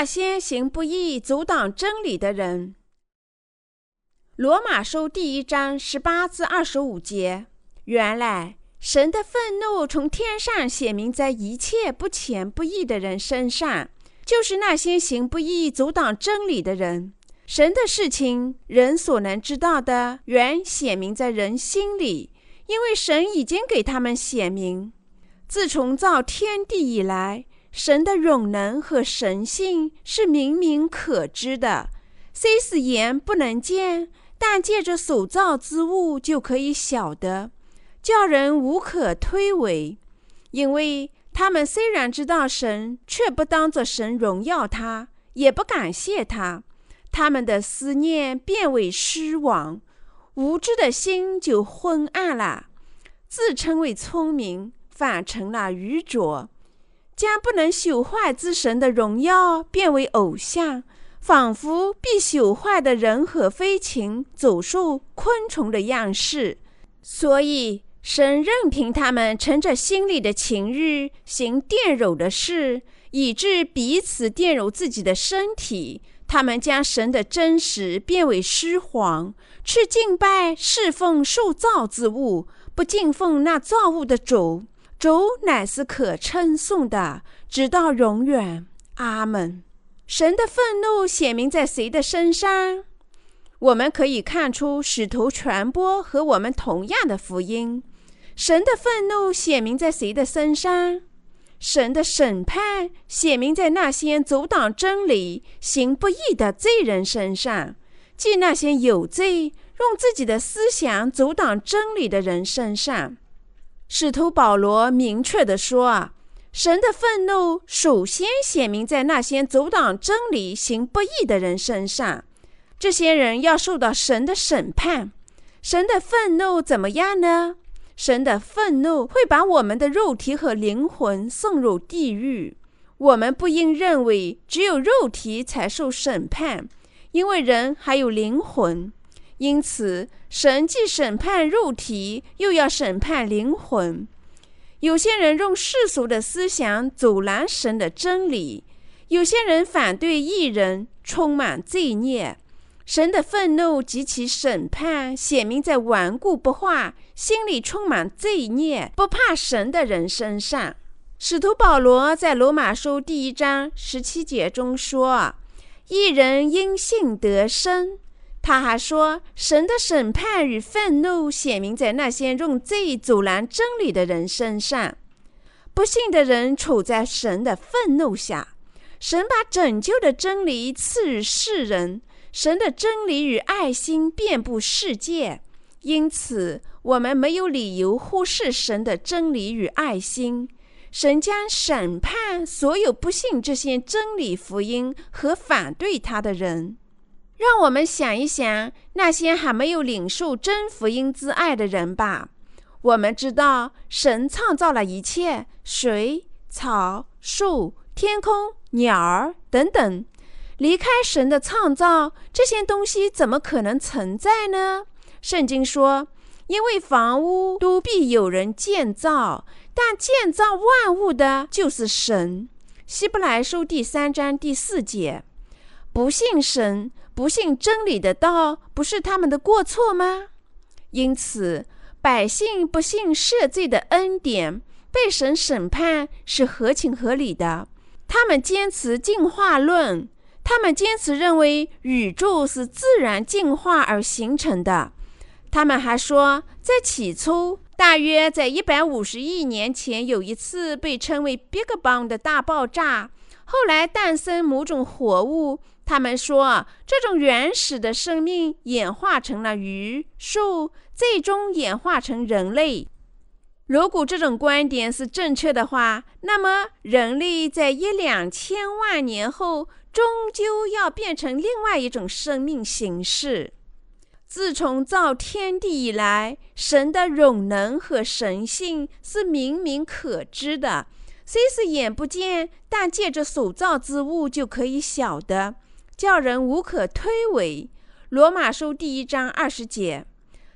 那些行不义、阻挡真理的人。罗马书第一章十八至二十五节。原来神的愤怒从天上显明在一切不虔不义的人身上，就是那些行不义、阻挡真理的人。神的事情，人所能知道的，原显明在人心里，因为神已经给他们显明。自从造天地以来。神的永能和神性是明明可知的，虽是眼不能见，但借着所造之物就可以晓得，叫人无可推诿。因为他们虽然知道神，却不当作神荣耀他，也不感谢他，他们的思念变为失望，无知的心就昏暗了，自称为聪明，反成了愚拙。将不能朽坏之神的荣耀变为偶像，仿佛必朽坏的人和飞禽、走兽、昆虫的样式。所以，神任凭他们乘着心里的情欲行玷辱的事，以致彼此玷辱自己的身体。他们将神的真实变为虚谎，去敬拜侍奉受造之物，不敬奉那造物的主。主乃是可称颂的，直到永远。阿门。神的愤怒显明在谁的身上？我们可以看出，使徒传播和我们同样的福音。神的愤怒显明在谁的身上？神的审判显明在那些阻挡真理、行不义的罪人身上，即那些有罪、用自己的思想阻挡真理的人身上。使徒保罗明确地说：“啊，神的愤怒首先显明在那些阻挡真理、行不义的人身上。这些人要受到神的审判。神的愤怒怎么样呢？神的愤怒会把我们的肉体和灵魂送入地狱。我们不应认为只有肉体才受审判，因为人还有灵魂。”因此，神既审判肉体，又要审判灵魂。有些人用世俗的思想阻拦神的真理；有些人反对异人，充满罪孽。神的愤怒及其审判显明在顽固不化、心里充满罪孽、不怕神的人身上。使徒保罗在罗马书第一章十七节中说：“一人因信得生。”他还说，神的审判与愤怒显明在那些用罪阻拦真理的人身上。不幸的人处在神的愤怒下。神把拯救的真理赐予世人，神的真理与爱心遍布世界，因此我们没有理由忽视神的真理与爱心。神将审判所有不信这些真理福音和反对他的人。让我们想一想那些还没有领受真福音之爱的人吧。我们知道神创造了一切，水、草、树、天空、鸟儿等等。离开神的创造，这些东西怎么可能存在呢？圣经说：“因为房屋都必有人建造，但建造万物的就是神。”希伯来书第三章第四节。不信神。不信真理的道，不是他们的过错吗？因此，百姓不信赦罪的恩典，被神审判是合情合理的。他们坚持进化论，他们坚持认为宇宙是自然进化而形成的。他们还说，在起初，大约在一百五十亿年前，有一次被称为 “Big Bang” 的大爆炸，后来诞生某种活物。他们说，这种原始的生命演化成了鱼、兽，最终演化成人类。如果这种观点是正确的话，那么人类在一两千万年后，终究要变成另外一种生命形式。自从造天地以来，神的永能和神性是明明可知的，虽是眼不见，但借着所造之物就可以晓得。叫人无可推诿。罗马书第一章二十节，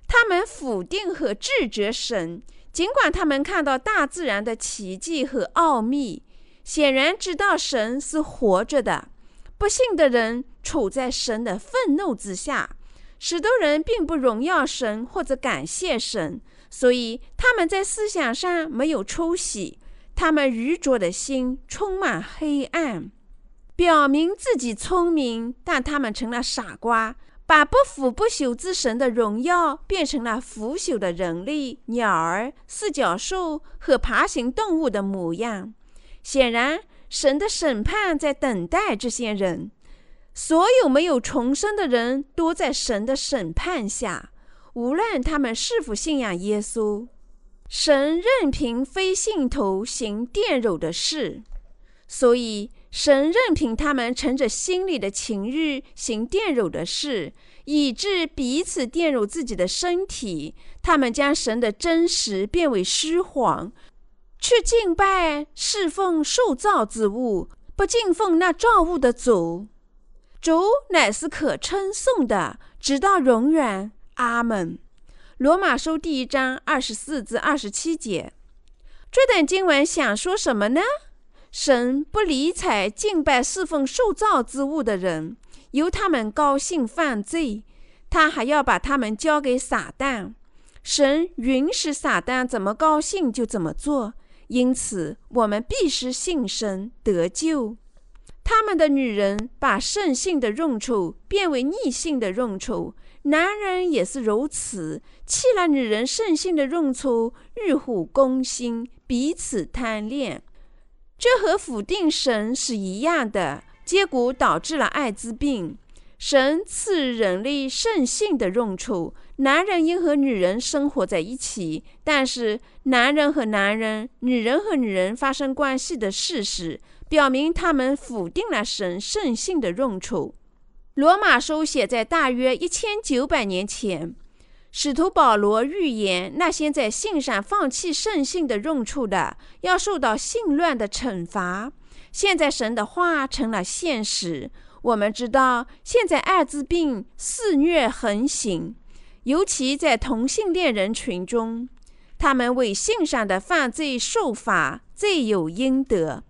他们否定和拒绝神，尽管他们看到大自然的奇迹和奥秘，显然知道神是活着的，不信的人处在神的愤怒之下。许多人并不荣耀神或者感谢神，所以他们在思想上没有出息。他们愚拙的心充满黑暗，表明自己聪明，但他们成了傻瓜，把不腐不朽之神的荣耀变成了腐朽的人类、鸟儿、四脚兽和爬行动物的模样。显然，神的审判在等待这些人。所有没有重生的人都在神的审判下，无论他们是否信仰耶稣，神任凭非信徒行玷辱的事，所以神任凭他们乘着心里的情欲行玷辱的事，以致彼此玷辱自己的身体。他们将神的真实变为虚谎，去敬拜侍奉受造之物，不敬奉那造物的主。主乃是可称颂的，直到永远。阿门。罗马书第一章二十四至二十七节，这段经文想说什么呢？神不理睬敬拜侍奉受造之物的人，由他们高兴犯罪，他还要把他们交给撒旦。神允许撒旦怎么高兴就怎么做，因此我们必须信神得救。他们的女人把圣性的用处变为逆性的用处，男人也是如此，弃了女人圣性的用处，欲火攻心，彼此贪恋。这和否定神是一样的，结果导致了艾滋病。神赐人类圣性的用处，男人应和女人生活在一起，但是男人和男人、女人和女人发生关系的事实。表明他们否定了神圣性的用处。罗马书写在大约一千九百年前，使徒保罗预言那些在信上放弃圣性的用处的，要受到性乱的惩罚。现在神的话成了现实。我们知道，现在艾滋病肆虐横行，尤其在同性恋人群中，他们为性上的犯罪受罚，罪有应得。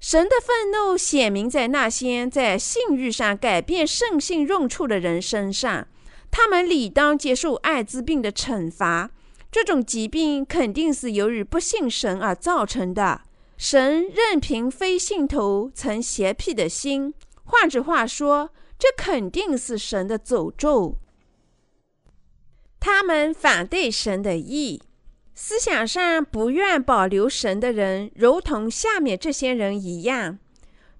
神的愤怒显明在那些在性欲上改变圣性用处的人身上，他们理当接受艾滋病的惩罚。这种疾病肯定是由于不信神而造成的。神任凭非信徒曾邪僻的心，换句话说，这肯定是神的诅咒。他们反对神的意。思想上不愿保留神的人，如同下面这些人一样，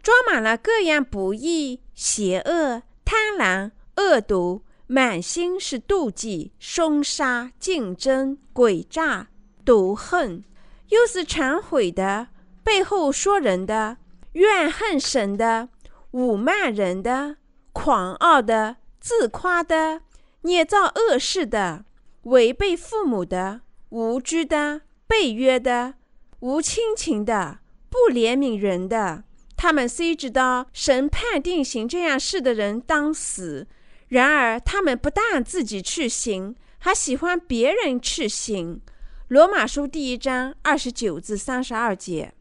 装满了各样不义、邪恶、贪婪、恶毒，满心是妒忌、凶杀、竞争、诡诈、毒恨，又是忏悔的，背后说人的，怨恨神的，侮慢人的，狂傲的，自夸的，捏造恶事的，违背父母的。无知的、背约的、无亲情的、不怜悯人的，他们虽知道神判定行这样事的人当死，然而他们不但自己去行，还喜欢别人去行。罗马书第一章二十九至三十二节，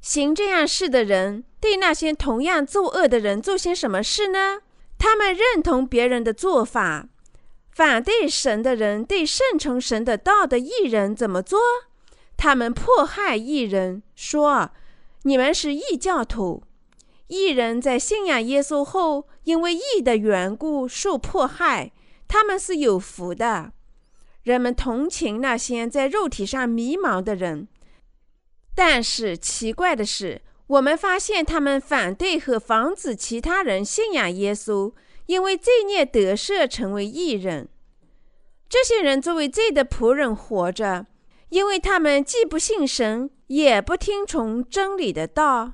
行这样事的人对那些同样作恶的人做些什么事呢？他们认同别人的做法。反对神的人对顺从神的道的艺人怎么做？他们迫害艺人，说：“你们是异教徒。”异人在信仰耶稣后，因为义的缘故受迫害，他们是有福的。人们同情那些在肉体上迷茫的人，但是奇怪的是，我们发现他们反对和防止其他人信仰耶稣。因为罪孽得赦，成为义人。这些人作为罪的仆人活着，因为他们既不信神，也不听从真理的道。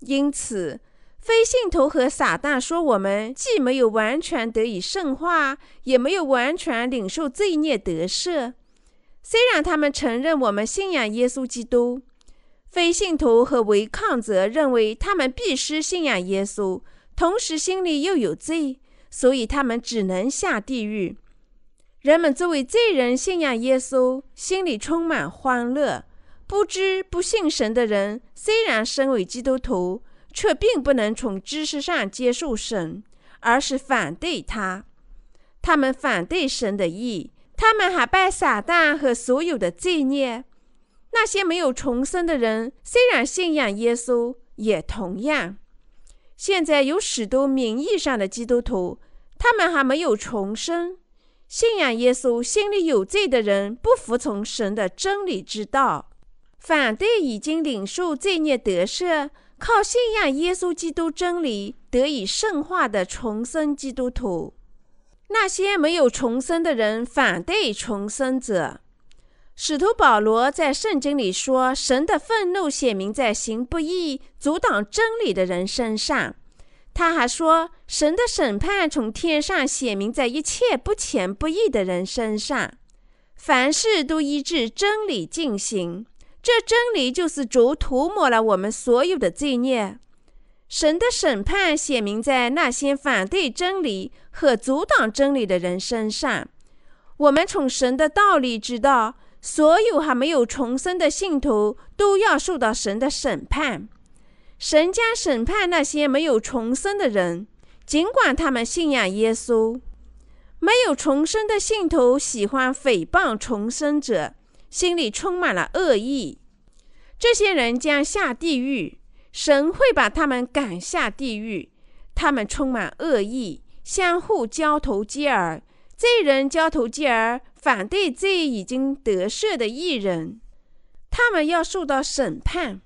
因此，非信徒和撒旦说：“我们既没有完全得以圣化，也没有完全领受罪孽得赦。”虽然他们承认我们信仰耶稣基督，非信徒和违抗者认为他们必须信仰耶稣，同时心里又有罪。所以他们只能下地狱。人们作为罪人信仰耶稣，心里充满欢乐。不知不信神的人，虽然身为基督徒，却并不能从知识上接受神，而是反对他。他们反对神的意，他们还拜撒旦和所有的罪孽。那些没有重生的人，虽然信仰耶稣，也同样。现在有许多名义上的基督徒，他们还没有重生。信仰耶稣、心里有罪的人，不服从神的真理之道，反对已经领受罪孽得赦、靠信仰耶稣基督真理得以圣化的重生基督徒。那些没有重生的人，反对重生者。使徒保罗在圣经里说：“神的愤怒显明在行不义、阻挡真理的人身上。”他还说：“神的审判从天上显明在一切不虔不义的人身上。凡事都依据真理进行，这真理就是主涂抹了我们所有的罪孽。神的审判显明在那些反对真理和阻挡真理的人身上。我们从神的道理知道。”所有还没有重生的信徒都要受到神的审判。神将审判那些没有重生的人，尽管他们信仰耶稣。没有重生的信徒喜欢诽谤重生者，心里充满了恶意。这些人将下地狱，神会把他们赶下地狱。他们充满恶意，相互交头接耳。罪人交头接耳。反对罪已经得赦的艺人，他们要受到审判。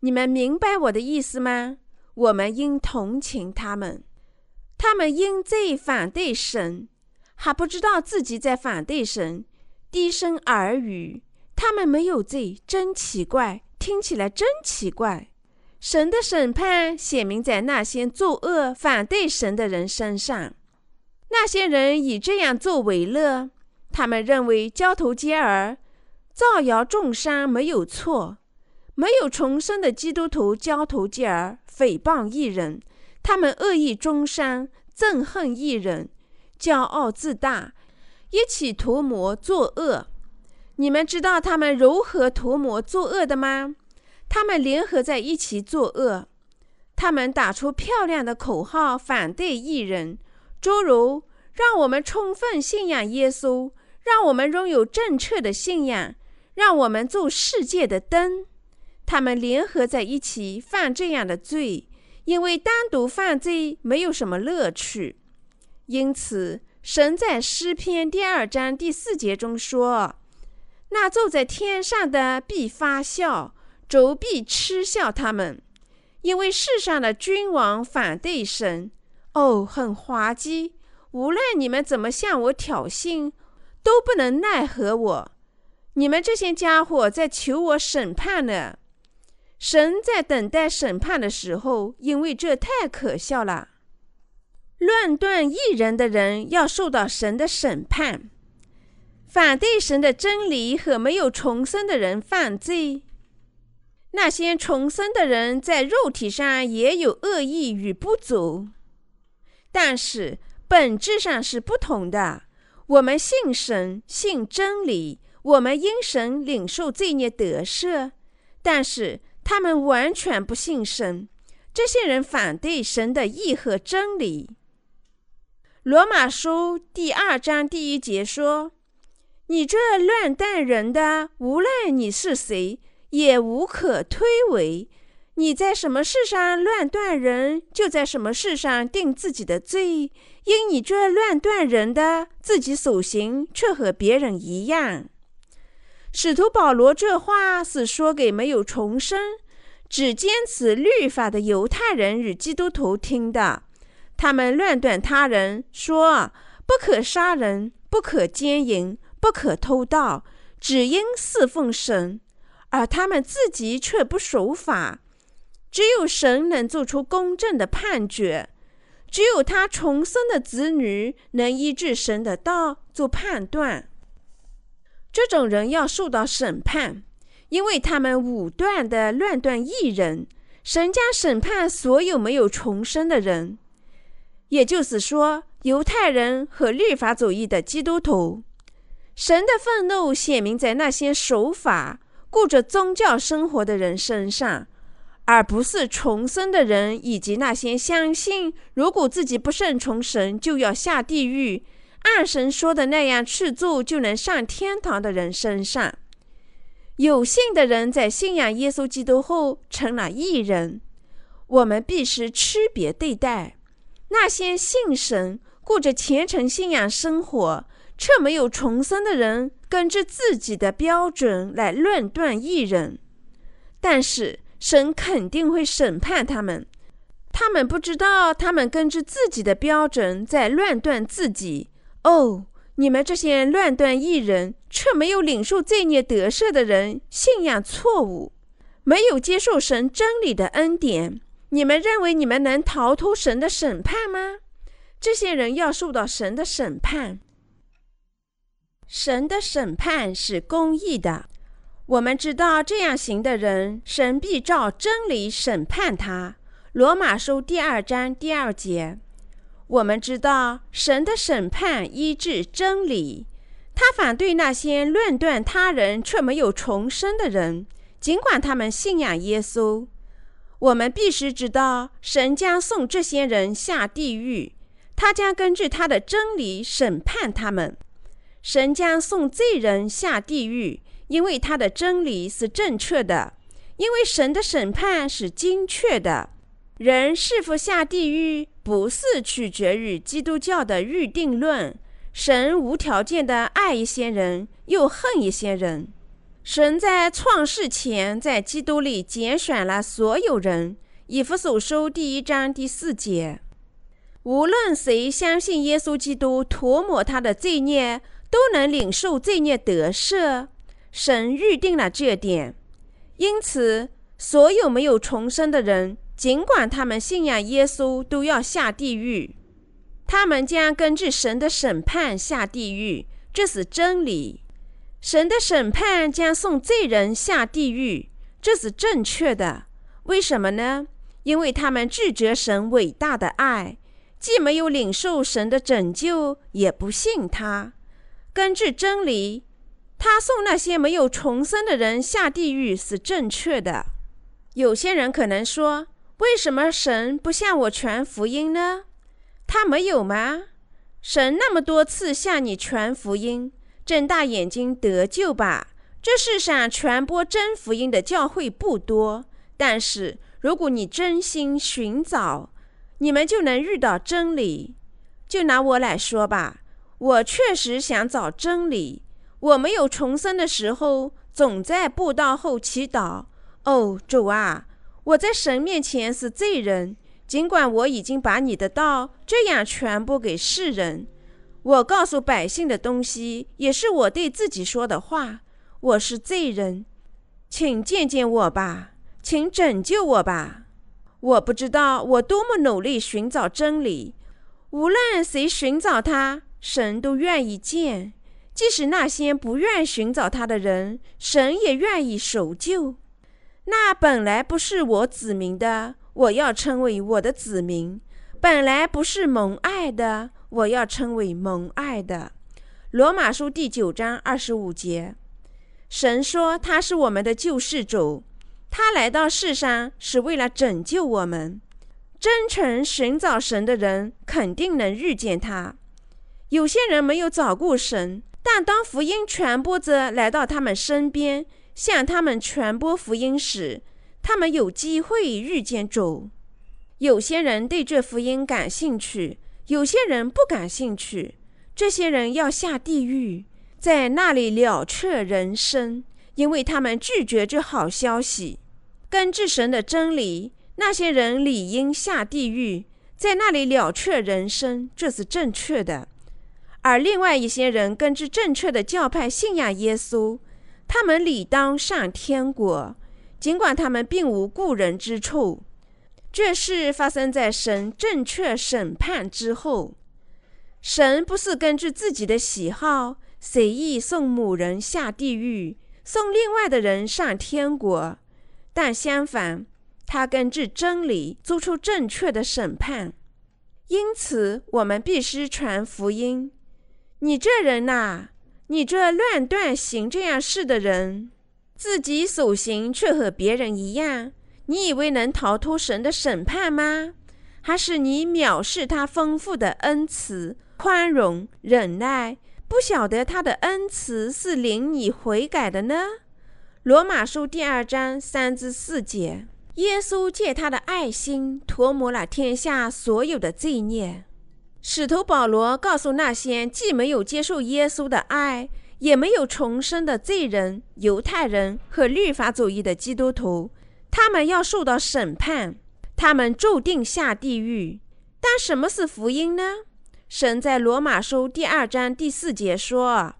你们明白我的意思吗？我们应同情他们。他们因罪反对神，还不知道自己在反对神，低声耳语。他们没有罪，真奇怪，听起来真奇怪。神的审判显明在那些作恶反对神的人身上。那些人以这样做为乐。他们认为交头接耳、造谣重伤没有错，没有重生的基督徒交头接耳、诽谤异人，他们恶意中伤、憎恨异人、骄傲自大，一起图谋作恶。你们知道他们如何图谋作恶的吗？他们联合在一起作恶，他们打出漂亮的口号反对异人，诸如“让我们充分信仰耶稣”。让我们拥有正确的信仰，让我们做世界的灯。他们联合在一起犯这样的罪，因为单独犯罪没有什么乐趣。因此，神在诗篇第二章第四节中说：“那坐在天上的必发笑，主必嗤笑他们，因为世上的君王反对神。哦，很滑稽！无论你们怎么向我挑衅。”都不能奈何我，你们这些家伙在求我审判呢。神在等待审判的时候，因为这太可笑了。论断异人的人要受到神的审判，反对神的真理和没有重生的人犯罪。那些重生的人在肉体上也有恶意与不足，但是本质上是不同的。我们信神，信真理，我们因神领受罪孽得赦。但是他们完全不信神，这些人反对神的义和真理。罗马书第二章第一节说：“你这乱断人的，无论你是谁，也无可推诿。你在什么事上乱断人，就在什么事上定自己的罪。”因你这乱断人的，自己所行却和别人一样。使徒保罗这话是说给没有重生、只坚持律法的犹太人与基督徒听的。他们乱断他人，说不可杀人，不可奸淫，不可偷盗，只应侍奉神，而他们自己却不守法。只有神能做出公正的判决。只有他重生的子女能依据神的道做判断。这种人要受到审判，因为他们武断的乱断异人。神将审判所有没有重生的人，也就是说，犹太人和律法主义的基督徒。神的愤怒显明在那些守法、过着宗教生活的人身上，而不是重生的人以及那些相信如果自己不顺从神就要下地狱，按神说的那样去做就能上天堂的人身上。有信的人在信仰耶稣基督后成了义人，我们必须区别对待那些信神、过着虔诚信仰生活却没有重生的人，根据自己的标准来论断义人。但是神肯定会审判他们，他们不知道，他们根据自己的标准在论断自己。哦。你们这些乱断艺人，却没有领受罪孽得赦的人，信仰错误，没有接受神真理的恩典。你们认为你们能逃脱神的审判吗？这些人要受到神的审判。神的审判是公义的。我们知道这样行的人，神必照真理审判他。罗马书第二章第二节。我们知道神的审判依据真理，他反对那些论断他人却没有重生的人，尽管他们信仰耶稣。我们必须知道，神将送这些人下地狱，他将根据他的真理审判他们。神将送罪人下地狱，因为他的真理是正确的，因为神的审判是精确的。人是否下地狱，不是取决于基督教的预定论。神无条件的爱一些人，又恨一些人。神在创世前，在基督里拣选了所有人。以弗所书第一章第四节。无论谁相信耶稣基督，涂抹他的罪孽，都能领受罪孽得赦。神预定了这点，因此，所有没有重生的人。尽管他们信仰耶稣，都要下地狱。他们将根据神的审判下地狱，这是真理。神的审判将送罪人下地狱，这是正确的。为什么呢？因为他们拒绝神伟大的爱，既没有领受神的拯救，也不信他。根据真理，他送那些没有重生的人下地狱是正确的。有些人可能说。为什么神不向我传福音呢？他没有吗？神那么多次向你传福音，睁大眼睛得救吧。这世上传播真福音的教会不多，但是如果你真心寻找，你们就能遇到真理。就拿我来说吧，我确实想找真理。我没有重生的时候，总在布道后祈祷：“哦，主啊。”我在神面前是罪人，尽管我已经把你的道这样传播给世人，我告诉百姓的东西也是我对自己说的话。我是罪人，请见见我吧，请拯救我吧。我不知道我多么努力寻找真理，无论谁寻找他，神都愿意见；即使那些不愿寻找他的人，神也愿意守旧。那本来不是我子民的，我要称为我的子民；本来不是蒙爱的，我要称为蒙爱的。罗马书第九章二十五节，神说他是我们的救世主，他来到世上是为了拯救我们。真诚寻找神的人肯定能遇见他。有些人没有找过神，但当福音传播者来到他们身边。向他们传播福音时，他们有机会遇见主。有些人对这福音感兴趣，有些人不感兴趣。这些人要下地狱，在那里了却人生，因为他们拒绝这好消息。根据神的真理，那些人理应下地狱，在那里了却人生，这是正确的。而另外一些人根据正确的教派信仰耶稣。他们理当上天国，尽管他们并无故人之处。这事发生在神正确审判之后。神不是根据自己的喜好随意送某人下地狱，送另外的人上天国，但相反，他根据真理做出正确的审判。因此，我们必须传福音。你这人呐！你这乱断行这样事的人，自己所行却和别人一样，你以为能逃脱神的审判吗？还是你藐视他丰富的恩慈、宽容、忍耐，不晓得他的恩慈是领你悔改的呢？罗马书第二章三至四节，耶稣借他的爱心涂抹了天下所有的罪孽。使徒保罗告诉那些既没有接受耶稣的爱，也没有重生的罪人、犹太人和律法主义的基督徒，他们要受到审判，他们注定下地狱。但什么是福音呢？神在罗马书第二章第四节说：“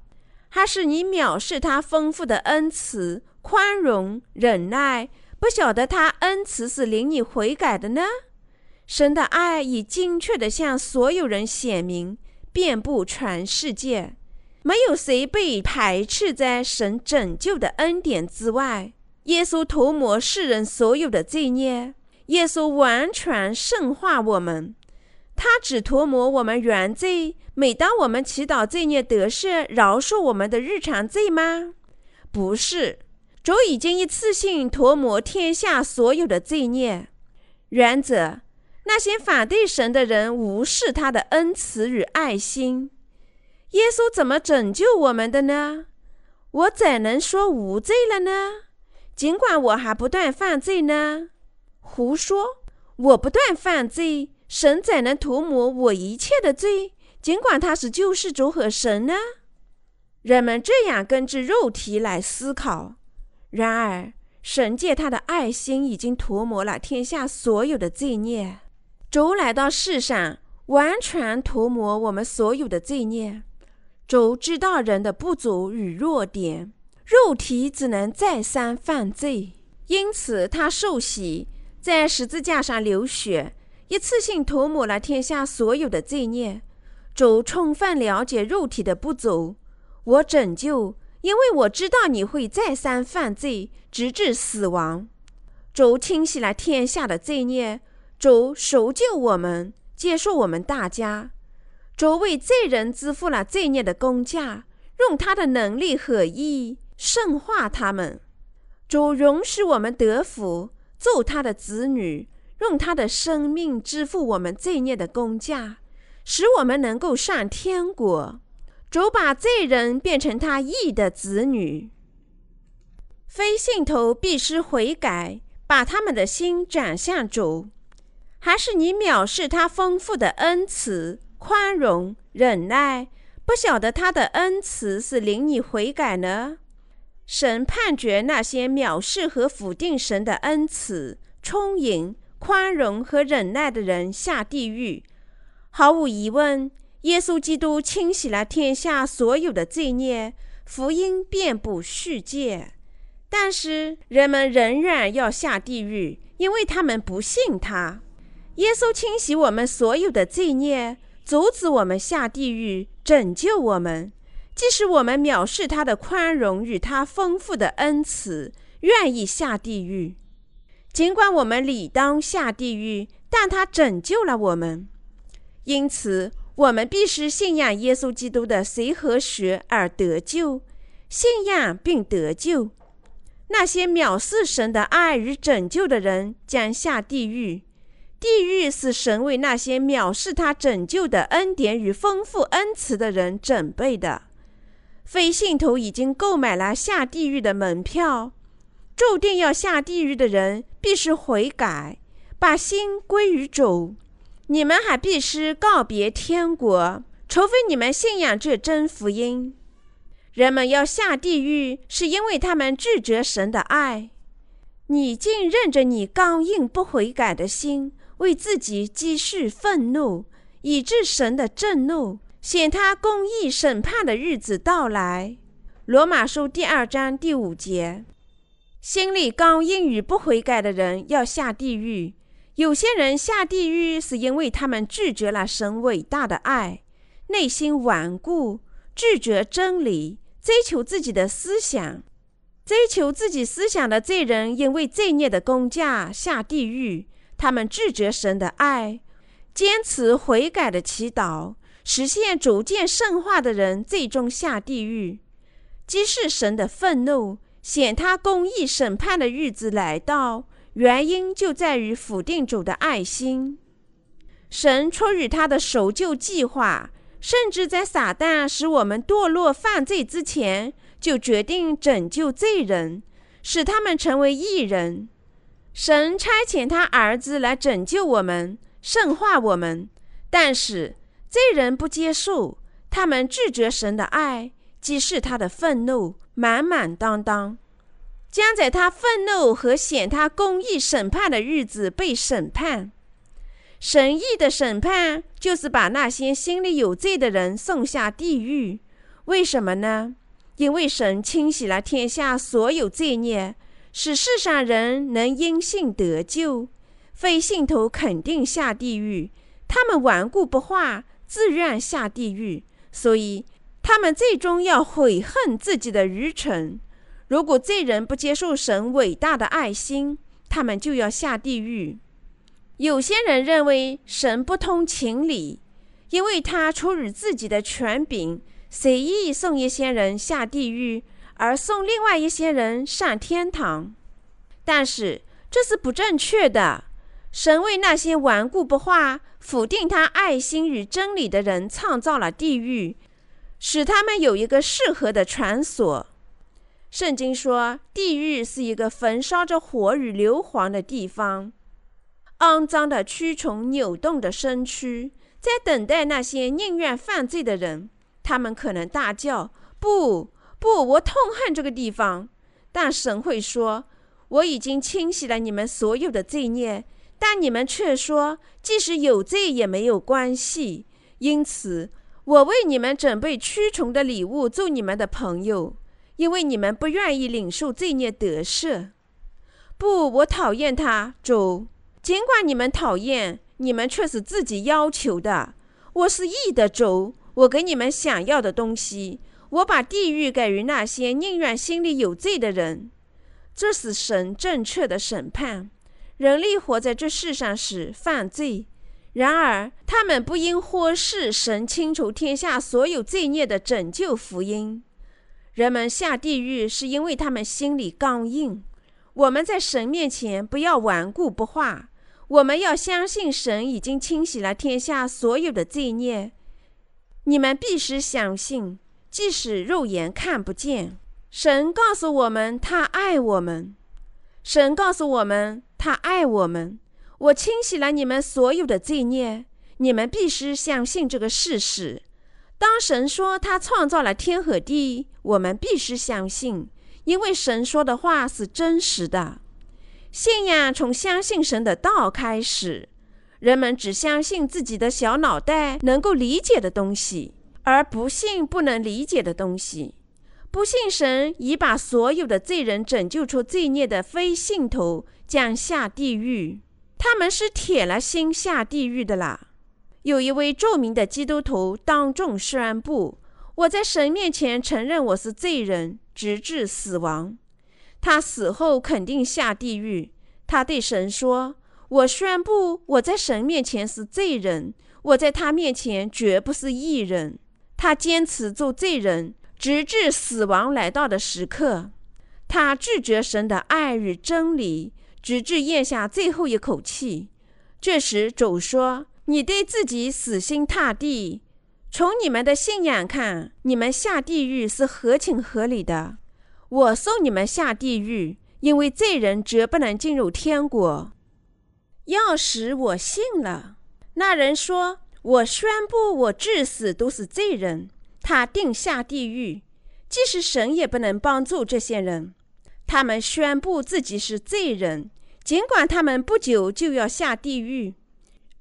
还是你藐视他丰富的恩慈、宽容、忍耐，不晓得他恩慈是领你悔改的呢？”神的爱已精确地向所有人显明，遍布全世界，没有谁被排斥在神拯救的恩典之外。耶稣涂抹世人所有的罪孽，耶稣完全圣化我们。他只涂抹我们原罪。每当我们祈祷罪孽得赦，饶恕我们的日常罪吗？不是，主已经一次性涂抹天下所有的罪孽。原则。那些反对神的人无视他的恩慈与爱心。耶稣怎么拯救我们的呢？我怎能说无罪了呢？尽管我还不断犯罪呢？胡说！我不断犯罪，神怎能涂抹我一切的罪？尽管他是救世主和神呢？人们这样根据肉体来思考。然而，神借他的爱心已经涂抹了天下所有的罪孽。主来到世上，完全涂抹我们所有的罪孽。主知道人的不足与弱点，肉体只能再三犯罪，因此他受洗，在十字架上流血，一次性涂抹了天下所有的罪孽。主充分了解肉体的不足，我拯救，因为我知道你会再三犯罪，直至死亡。主清洗了天下的罪孽。主赎救我们，接受我们大家。主为罪人支付了罪孽的工价，用他的能力和义圣化他们。主容许我们得福，做他的子女，用他的生命支付我们罪孽的工价，使我们能够上天国。主把罪人变成他义的子女。非信徒必须悔改，把他们的心转向主。还是你藐视他丰富的恩慈、宽容、忍耐，不晓得他的恩慈是领你悔改呢？神判决那些藐视和否定神的恩慈、充盈、宽容和忍耐的人下地狱。毫无疑问，耶稣基督清洗了天下所有的罪孽，福音遍布世界。但是人们仍然要下地狱，因为他们不信他。耶稣清洗我们所有的罪孽，阻止我们下地狱，拯救我们。即使我们藐视他的宽容与他丰富的恩慈，愿意下地狱。尽管我们理当下地狱，但他拯救了我们。因此，我们必须信仰耶稣基督的随和学而得救，信仰并得救。那些藐视神的爱与拯救的人将下地狱。地狱是神为那些藐视他拯救的恩典与丰富恩慈的人准备的。非信徒已经购买了下地狱的门票，注定要下地狱的人必须悔改，把心归于主。你们还必须告别天国，除非你们信仰这真福音。人们要下地狱，是因为他们拒绝神的爱。你竟任着你刚硬不悔改的心。为自己积蓄愤怒，以致神的震怒显他公义审判的日子到来。罗马书第二章第五节：心里刚硬与不悔改的人要下地狱。有些人下地狱是因为他们拒绝了神伟大的爱，内心顽固，拒绝真理，追求自己的思想。追求自己思想的罪人，因为罪孽的工价下地狱。他们拒绝神的爱，坚持悔改的祈祷，实现逐渐圣化的人最终下地狱。即是神的愤怒显他公义审判的日子来到，原因就在于否定主的爱心。神出于他的守救计划，甚至在撒旦使我们堕落犯罪之前，就决定拯救罪人，使他们成为义人。神差遣他儿子来拯救我们，圣化我们，但是罪人不接受，他们拒绝神的爱，即是他的愤怒满满当当，将在他愤怒和显他公义审判的日子被审判。神意的审判就是把那些心里有罪的人送下地狱。为什么呢？因为神清洗了天下所有罪孽。使世上人能因信得救，非信徒肯定下地狱。他们顽固不化，自愿下地狱，所以他们最终要悔恨自己的愚蠢。如果罪人不接受神伟大的爱心，他们就要下地狱。有些人认为神不通情理，因为他出于自己的权柄，随意送一些人下地狱。而送另外一些人上天堂，但是这是不正确的。神为那些顽固不化、否定他爱心与真理的人创造了地狱，使他们有一个适合的传所。圣经说，地狱是一个焚烧着火与硫磺的地方，肮脏的蛆虫扭动着身躯，在等待那些宁愿犯罪的人。他们可能大叫：“不！”不，我痛恨这个地方。但神会说：“我已经清洗了你们所有的罪孽。”但你们却说：“即使有罪也没有关系。”因此，我为你们准备驱虫的礼物，做你们的朋友，因为你们不愿意领受罪孽得赦。不，我讨厌他，主。尽管你们讨厌，你们却是自己要求的。我是义的主，我给你们想要的东西。我把地狱给予那些宁愿心里有罪的人，这是神正确的审判。人类活在这世上时犯罪，然而他们不应忽视神清除天下所有罪孽的拯救福音。人们下地狱是因为他们心里刚硬。我们在神面前不要顽固不化，我们要相信神已经清洗了天下所有的罪孽。你们必须相信。即使肉眼看不见，神告诉我们他爱我们。神告诉我们他爱我们。我清洗了你们所有的罪孽，你们必须相信这个事实。当神说他创造了天和地，我们必须相信，因为神说的话是真实的。信仰从相信神的道开始。人们只相信自己的小脑袋能够理解的东西。而不信不能理解的东西，不信神已把所有的罪人拯救出罪孽的非信徒将下地狱，他们是铁了心下地狱的啦。有一位著名的基督徒当众宣布：“我在神面前承认我是罪人，直至死亡。”他死后肯定下地狱。他对神说：“我宣布我在神面前是罪人，我在他面前绝不是义人。”他坚持做罪人，直至死亡来到的时刻。他拒绝神的爱与真理，直至咽下最后一口气。这时主说：“你对自己死心塌地。从你们的信仰看，你们下地狱是合情合理的。我送你们下地狱，因为罪人绝不能进入天国。要使我信了。”那人说。我宣布，我至死都是罪人。他定下地狱，即使神也不能帮助这些人。他们宣布自己是罪人，尽管他们不久就要下地狱。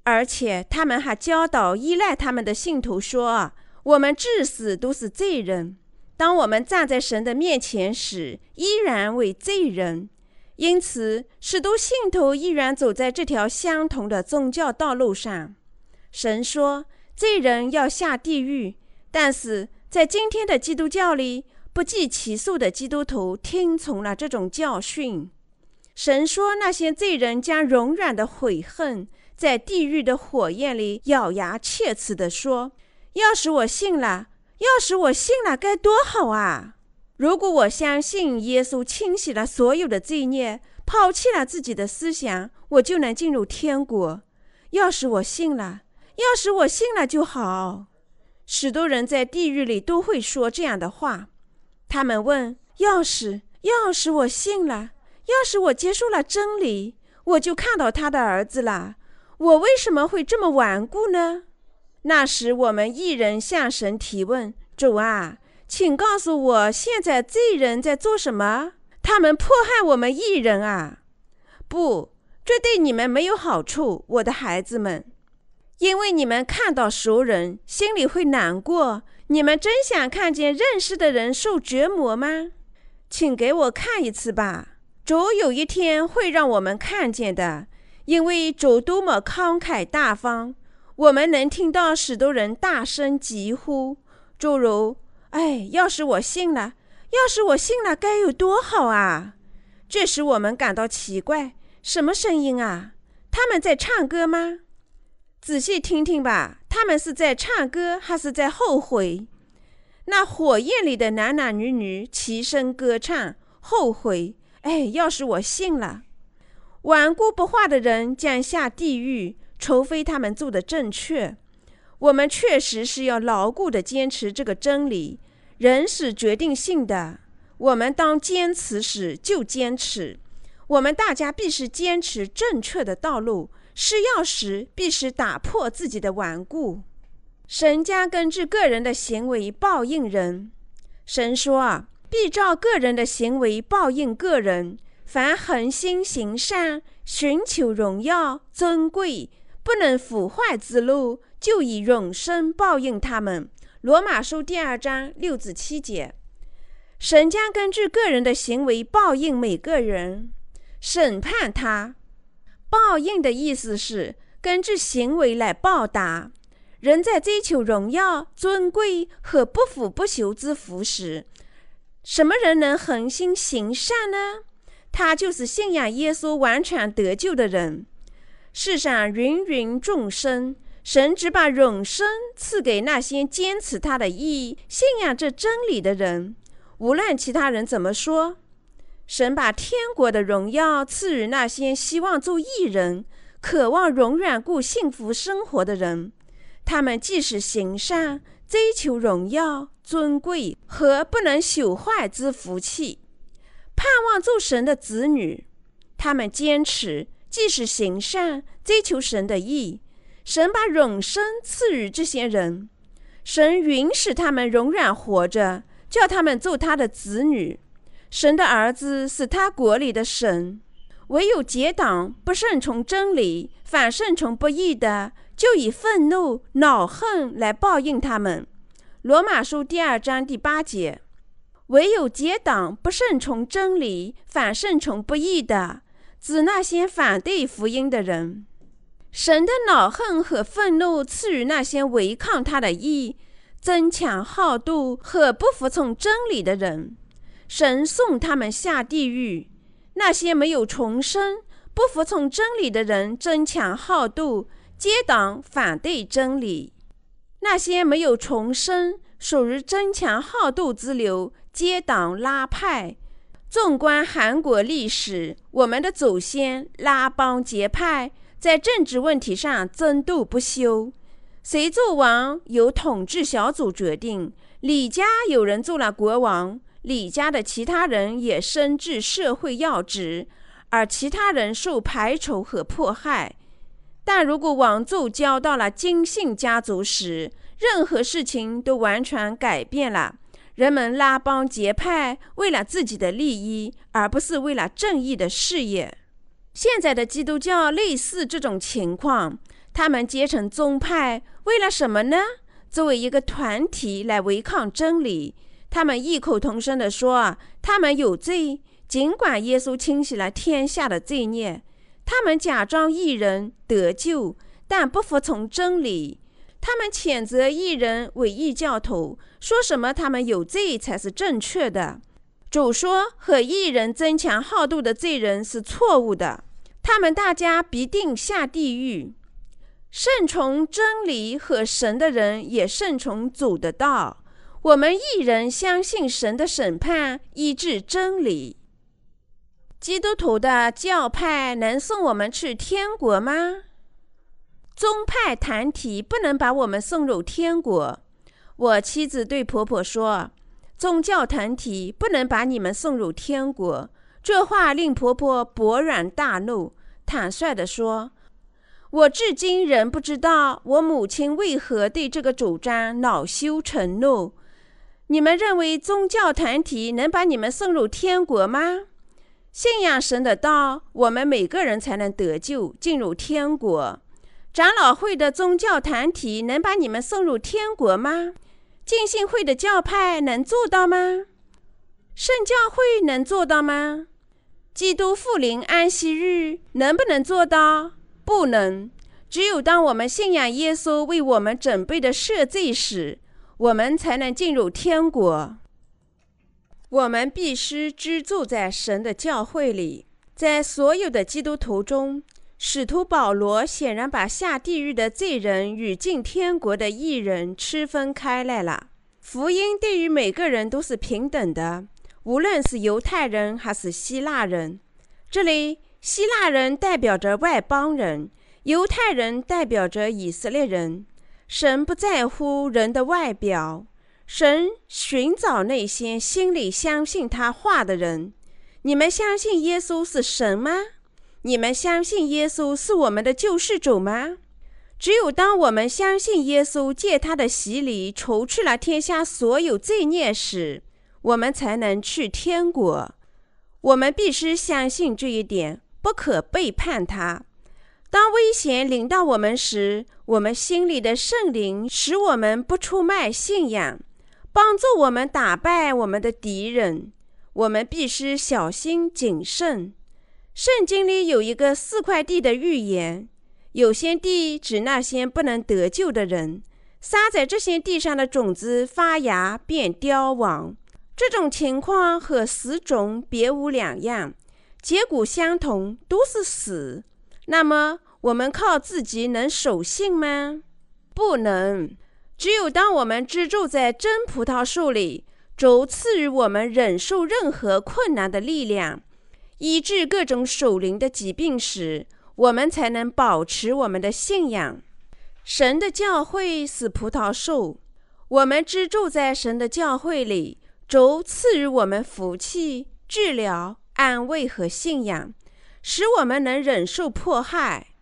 而且他们还教导依赖他们的信徒说：“我们至死都是罪人。当我们站在神的面前时，依然为罪人。因此，许多信徒依然走在这条相同的宗教道路上。”神说：“罪人要下地狱。”但是在今天的基督教里，不计其数的基督徒听从了这种教训。神说：“那些罪人将永远的悔恨，在地狱的火焰里咬牙切齿地说：‘要是我信了，要是我信了，该多好啊！’如果我相信耶稣清洗了所有的罪孽，抛弃了自己的思想，我就能进入天国。要是我信了，要是我信了就好。许多人在地狱里都会说这样的话。他们问：要是，要是我信了，要是我接受了真理，我就看到他的儿子了。我为什么会这么顽固呢？那时，我们一人向神提问：主啊，请告诉我，现在罪人在做什么？他们迫害我们一人啊！不，这对你们没有好处，我的孩子们，因为你们看到熟人，心里会难过。你们真想看见认识的人受折磨吗？请给我看一次吧。主有一天会让我们看见的，因为主多么慷慨大方。我们能听到许多人大声疾呼，诸如：“哎，要是我信了，要是我信了，该有多好啊！”这使我们感到奇怪。什么声音啊？他们在唱歌吗？仔细听听吧，他们是在唱歌，还是在后悔？那火焰里的男男女女齐声歌唱，后悔。哎，要是我信了，顽固不化的人将下地狱。除非他们做的正确，我们确实是要牢固的坚持这个真理。人是决定性的，我们当坚持时就坚持。我们大家必须坚持正确的道路，是要时必须打破自己的顽固。神将根据个人的行为报应人。神说啊，必照个人的行为报应个人。凡恒心行善、寻求荣耀、尊贵。不能腐坏之路，就以永生报应他们。罗马书第二章六至七节，神将根据个人的行为报应每个人，审判他。报应的意思是根据行为来报答。人在追求荣耀、尊贵和不腐不朽之福时，什么人能恒心行善呢？他就是信仰耶稣、完全得救的人。世上芸芸众生，神只把永生赐给那些坚持他的意、信仰这真理的人。无论其他人怎么说，神把天国的荣耀赐予那些希望做艺人、渴望永远过幸福生活的人。他们即使行善，追求荣耀、尊贵和不能朽坏之福气，盼望做神的子女。他们坚持。即使行善，追求神的意，神把永生赐予这些人，神允许他们永远活着，叫他们做他的子女。神的儿子是他国里的神。唯有结党不顺从真理，反顺从不义的，就以愤怒、恼恨来报应他们。罗马书第二章第八节。唯有结党不顺从真理，反顺从不义的。指那些反对福音的人，神的恼恨和愤怒赐予那些违抗他的意、争强好斗和不服从真理的人。神送他们下地狱。那些没有重生、不服从真理的人，争强好斗，结党反对真理。那些没有重生、属于争强好斗之流，结党拉派。纵观韩国历史，我们的祖先拉帮结派，在政治问题上争斗不休。谁做王由统治小组决定。李家有人做了国王，李家的其他人也升至社会要职，而其他人受排除和迫害。但如果王族交到了金姓家族时，任何事情都完全改变了。人们拉帮结派，为了自己的利益，而不是为了正义的事业。现在的基督教类似这种情况，他们结成宗派，为了什么呢？作为一个团体来违抗真理。他们异口同声地说：“他们有罪，尽管耶稣清洗了天下的罪孽。他们假装一人得救，但不服从真理。”他们谴责异人为异教徒，说什么他们有罪才是正确的。主说和异人争强好斗的罪人是错误的，他们大家必定下地狱。顺从真理和神的人也顺从主的道。我们一人相信神的审判，医治真理。基督徒的教派能送我们去天国吗？宗派团体不能把我们送入天国。我妻子对婆婆说：“宗教团体不能把你们送入天国。”这话令婆婆勃然大怒，坦率地说：“我至今仍不知道我母亲为何对这个主张恼羞成怒。你们认为宗教团体能把你们送入天国吗？信仰神的道，我们每个人才能得救，进入天国。长老会的宗教团体能把你们送入天国吗？浸信会的教派能做到吗？圣教会能做到吗？”基督复临安息日能不能做到？不能。只有当我们信仰耶稣为我们准备的赦罪时，我们才能进入天国。我们必须居住在神的教会里。在所有的基督徒中，使徒保罗显然把下地狱的罪人与进天国的义人区分开来了。福音对于每个人都是平等的。无论是犹太人还是希腊人，这里希腊人代表着外邦人，犹太人代表着以色列人。神不在乎人的外表，神寻找那些心里相信他话的人。你们相信耶稣是神吗？你们相信耶稣是我们的救世主吗？只有当我们相信耶稣借他的洗礼除去了天下所有罪孽时，我们才能去天国。我们必须相信这一点，不可背叛他。当危险临到我们时，我们心里的圣灵使我们不出卖信仰，帮助我们打败我们的敌人。我们必须小心谨慎。圣经里有一个四块地的预言，有些地指那些不能得救的人，撒在这些地上的种子发芽便凋亡。这种情况和死种别无两样，结果相同，都是死。那么，我们靠自己能守信吗？不能。只有当我们支住在真葡萄树里，主赐予我们忍受任何困难的力量，医治各种属灵的疾病时，我们才能保持我们的信仰。神的教会是葡萄树，我们支住在神的教会里。主赐予我们福气、治疗、安慰和信仰，使我们能忍受迫害。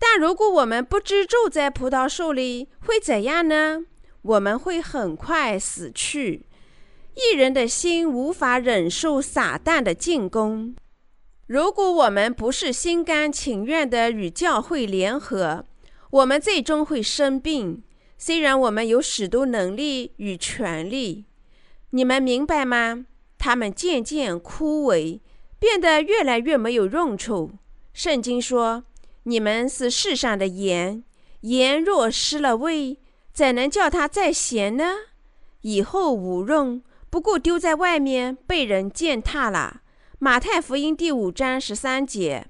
但如果我们不知住在葡萄树里，会怎样呢？我们会很快死去。一人的心无法忍受撒旦的进攻。如果我们不是心甘情愿地与教会联合，我们最终会生病。虽然我们有许多能力与权利。你们明白吗？他们渐渐枯萎，变得越来越没有用处。圣经说：“你们是世上的盐，盐若失了味，怎能叫它再咸呢？以后无用，不过丢在外面被人践踏了。”马太福音第五章十三节。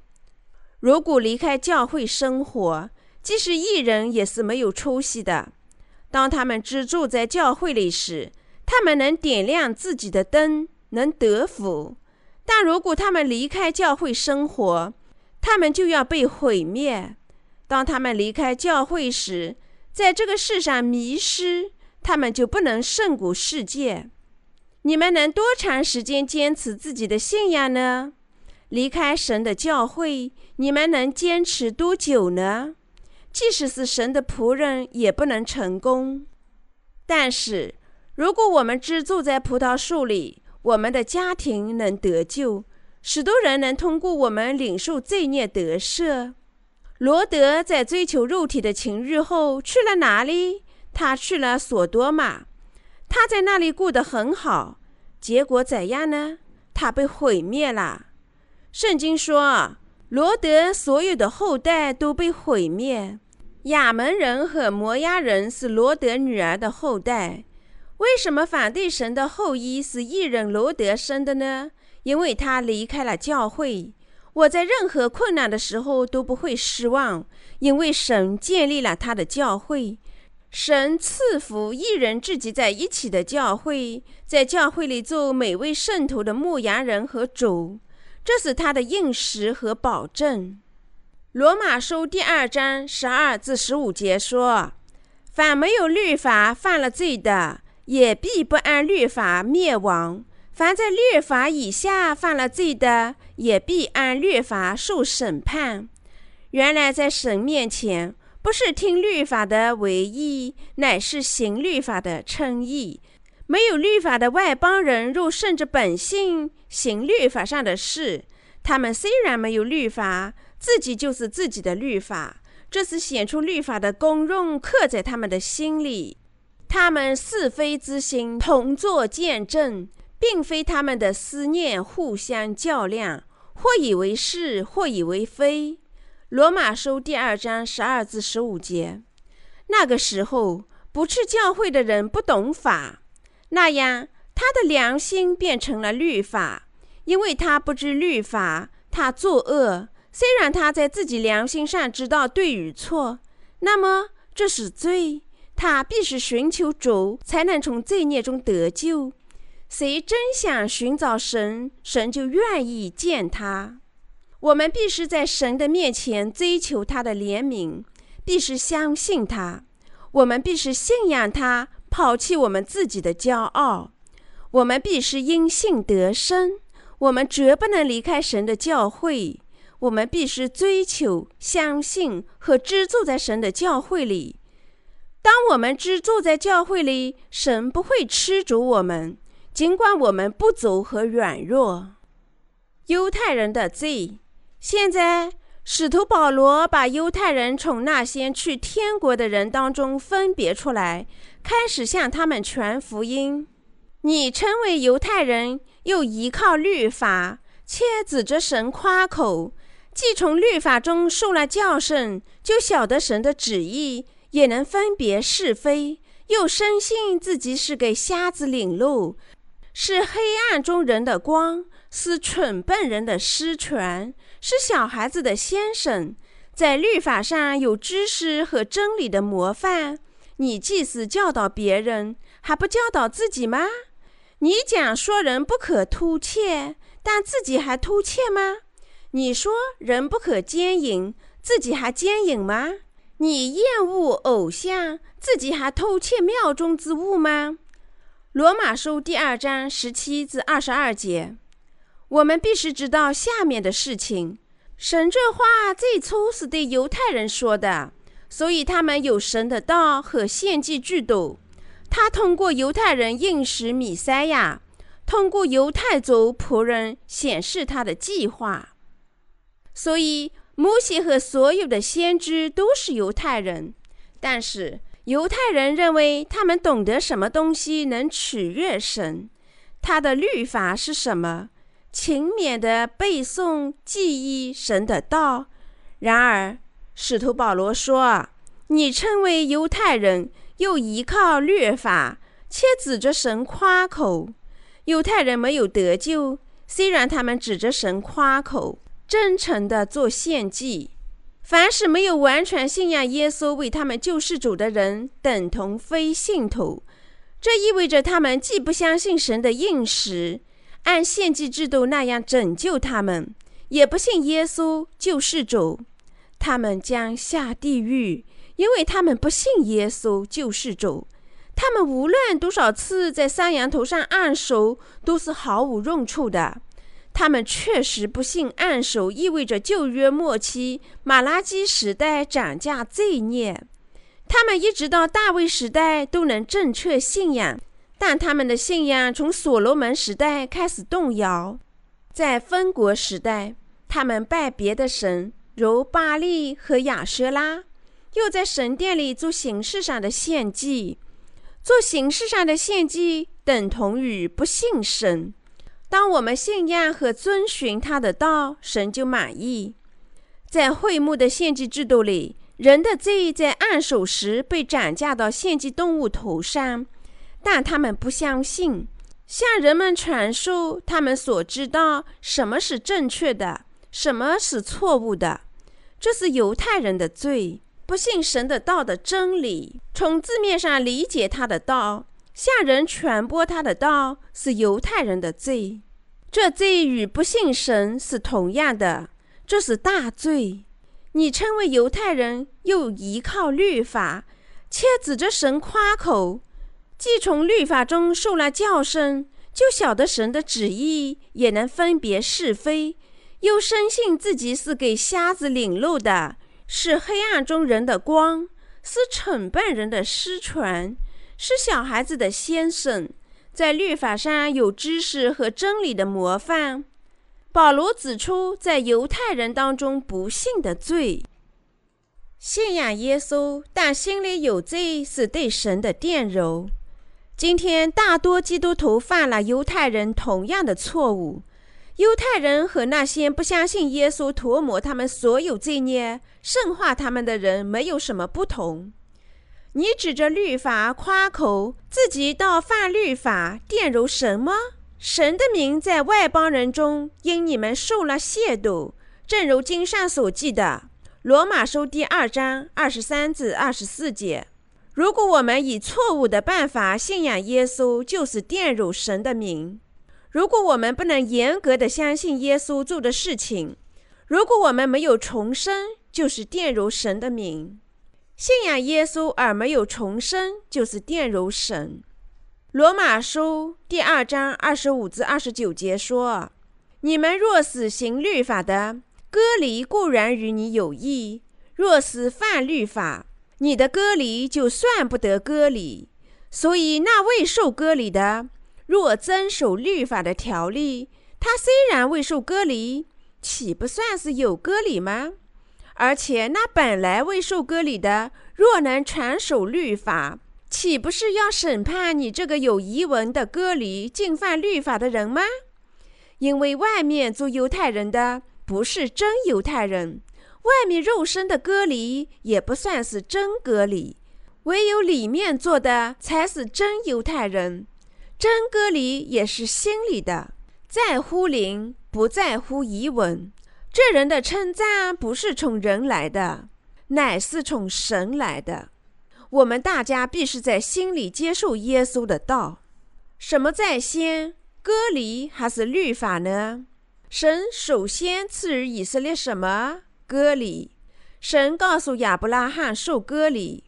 如果离开教会生活，即使一人也是没有出息的。当他们居住在教会里时，他们能点亮自己的灯，能得福；但如果他们离开教会生活，他们就要被毁灭。当他们离开教会时，在这个世上迷失，他们就不能胜过世界。你们能多长时间坚持自己的信仰呢？离开神的教会，你们能坚持多久呢？即使是神的仆人，也不能成功。但是。如果我们只住在葡萄树里，我们的家庭能得救，许多人能通过我们领受罪孽得赦。罗德在追求肉体的情欲后去了哪里？他去了索多玛，他在那里过得很好。结果怎样呢？他被毁灭了。圣经说，罗德所有的后代都被毁灭。亚门人和摩押人是罗德女儿的后代。为什么反对神的后裔是异人罗德生的呢？因为他离开了教会。我在任何困难的时候都不会失望，因为神建立了他的教会。神赐福一人聚集在一起的教会，在教会里做每位圣徒的牧羊人和主。这是他的应时和保证。罗马书第二章十二至十五节说：“凡没有律法犯了罪的，也必不按律法灭亡；凡在律法以下犯了罪的，也必按律法受审判。原来在神面前，不是听律法的为义，乃是行律法的称义。没有律法的外邦人，若顺着本性行律法上的事，他们虽然没有律法。”自己就是自己的律法，这是显出律法的功用，刻在他们的心里。他们是非之心同作见证，并非他们的思念互相较量，或以为是，或以为非。罗马书第二章十二至十五节。那个时候，不去教会的人不懂法，那样他的良心变成了律法，因为他不知律法，他作恶。虽然他在自己良心上知道对与错，那么这是罪，他必须寻求主，才能从罪孽中得救。谁真想寻找神，神就愿意见他。我们必须在神的面前追求他的怜悯，必须相信他。我们必须信仰他，抛弃我们自己的骄傲。我们必须因信得生。我们绝不能离开神的教会。我们必须追求、相信和居住在神的教会里。当我们居住在教会里，神不会吃逐我们，尽管我们不足和软弱。犹太人的罪。现在，使徒保罗把犹太人从那些去天国的人当中分别出来，开始向他们传福音。你称为犹太人，又依靠律法，且指着神夸口。既从律法中受了教训，就晓得神的旨意，也能分别是非，又深信自己是给瞎子领路，是黑暗中人的光，是蠢笨人的师权，是小孩子的先生，在律法上有知识和真理的模范。你既是教导别人，还不教导自己吗？你讲说人不可偷窃，但自己还偷窃吗？你说人不可奸淫，自己还奸淫吗？你厌恶偶像，自己还偷窃庙中之物吗？罗马书第二章十七至二十二节，我们必须知道下面的事情。神这话最初是对犹太人说的，所以他们有神的道和献祭制度。他通过犹太人应识米塞亚，通过犹太族仆人显示他的计划。所以，摩西和所有的先知都是犹太人，但是犹太人认为他们懂得什么东西能取悦神，他的律法是什么？勤勉的背诵、记忆神的道。然而，使徒保罗说：“你称为犹太人，又依靠律法，且指着神夸口。犹太人没有得救，虽然他们指着神夸口。”真诚地做献祭。凡是没有完全信仰耶稣为他们救世主的人，等同非信徒。这意味着他们既不相信神的应时按献祭制度那样拯救他们，也不信耶稣救世主。他们将下地狱，因为他们不信耶稣救世主。他们无论多少次在山羊头上按手，都是毫无用处的。他们确实不信按手意味着旧约末期马拉基时代涨价罪孽。他们一直到大卫时代都能正确信仰，但他们的信仰从所罗门时代开始动摇。在分国时代，他们拜别的神，如巴利和亚舍拉，又在神殿里做形式上的献祭。做形式上的献祭等同于不信神。当我们信仰和遵循他的道，神就满意。在会幕的献祭制度里，人的罪在按手时被转嫁到献祭动物头上，但他们不相信，向人们传授他们所知道什么是正确的，什么是错误的。这是犹太人的罪，不信神的道的真理。从字面上理解他的道。向人传播他的道是犹太人的罪。这罪与不信神是同样的，这是大罪。你称为犹太人，又依靠律法，且指着神夸口，既从律法中受了教训，就晓得神的旨意，也能分别是非，又深信自己是给瞎子领路的，是黑暗中人的光，是惩办人的师传，是小孩子的先生。在律法上有知识和真理的模范，保罗指出，在犹太人当中不信的罪，信仰耶稣但心里有罪，是对神的玷辱。今天大多基督徒犯了犹太人同样的错误。犹太人和那些不相信耶稣涂抹他们所有罪孽、圣化他们的人没有什么不同。你指着律法夸口，自己倒犯律法，玷辱神吗？神的名在外邦人中因你们受了亵渎，正如经上所记的，《罗马书》第二章二十三至二十四节。如果我们以错误的办法信仰耶稣，就是玷辱神的名；如果我们不能严格的相信耶稣做的事情，如果我们没有重生，就是玷辱神的名。信仰耶稣而没有重生，就是玷辱神。罗马书第二章二十五至二十九节说：“你们若是行律法的，割礼固然与你有益；若是犯律法，你的割礼就算不得割礼。所以那未受割礼的，若遵守律法的条例，他虽然未受割礼，岂不算是有割礼吗？”而且那本来未受割礼的，若能传守律法，岂不是要审判你这个有遗文的割礼、进犯律法的人吗？因为外面做犹太人的不是真犹太人，外面肉身的割礼也不算是真割礼，唯有里面做的才是真犹太人。真割礼也是心里的，在乎灵，不在乎遗文。这人的称赞不是从人来的，乃是从神来的。我们大家必是在心里接受耶稣的道。什么在先，割礼还是律法呢？神首先赐予以色列什么？割礼。神告诉亚伯拉罕受割礼。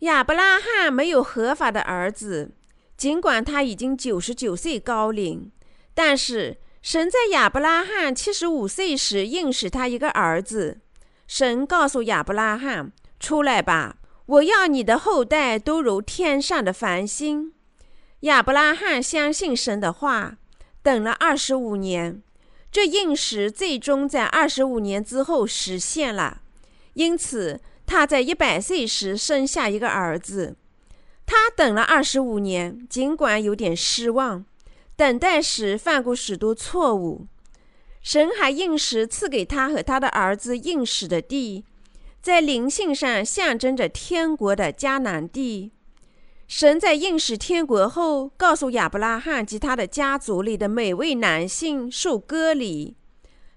亚伯拉罕没有合法的儿子，尽管他已经九十九岁高龄，但是。神在亚伯拉罕七十五岁时应许他一个儿子。神告诉亚伯拉罕：“出来吧，我要你的后代都如天上的繁星。”亚伯拉罕相信神的话，等了二十五年，这应许最终在二十五年之后实现了。因此，他在一百岁时生下一个儿子。他等了二十五年，尽管有点失望。等待时犯过许多错误，神还应时赐给他和他的儿子应时的地，在灵性上象征着天国的迦南地。神在应时天国后，告诉亚伯拉罕及他的家族里的每位男性受割礼。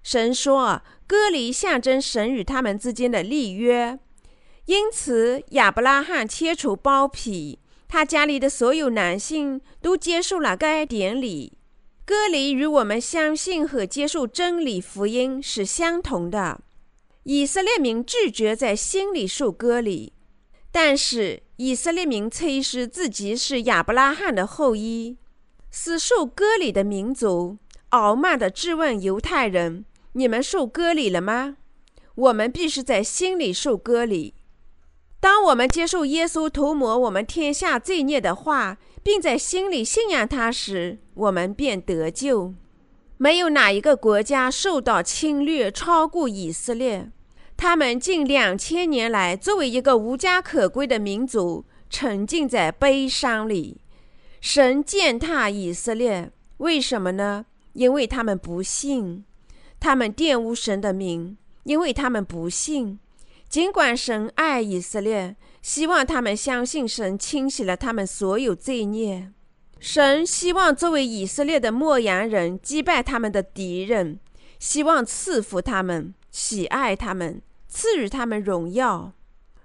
神说，割礼象征神与他们之间的立约，因此亚伯拉罕切除包皮。他家里的所有男性都接受了该典礼。割礼与我们相信和接受真理福音是相同的。以色列民拒绝在心里受割礼，但是以色列民吹嘘自己是亚伯拉罕的后裔，是受割礼的民族，傲慢地质问犹太人：“你们受割礼了吗？”我们必须在心里受割礼。当我们接受耶稣涂抹我们天下罪孽的话，并在心里信仰他时，我们便得救。没有哪一个国家受到侵略超过以色列。他们近两千年来，作为一个无家可归的民族，沉浸在悲伤里。神践踏以色列，为什么呢？因为他们不信，他们玷污神的名，因为他们不信。尽管神爱以色列，希望他们相信神清洗了他们所有罪孽。神希望作为以色列的牧羊人击败他们的敌人，希望赐福他们，喜爱他们，赐予他们荣耀。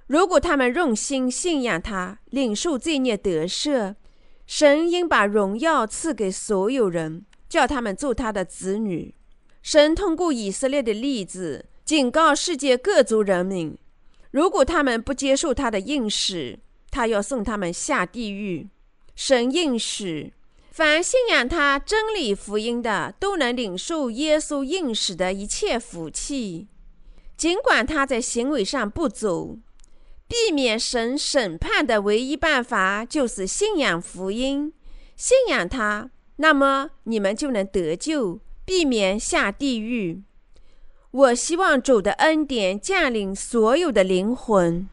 如果他们用心信仰他，领受罪孽得赦，神应把荣耀赐给所有人，叫他们做他的子女。神通过以色列的例子，警告世界各族人民：如果他们不接受他的应许，他要送他们下地狱。神应许，凡信仰他真理福音的，都能领受耶稣应许的一切福气。尽管他在行为上不足，避免神审判的唯一办法就是信仰福音，信仰他，那么你们就能得救。避免下地狱。我希望主的恩典降临所有的灵魂。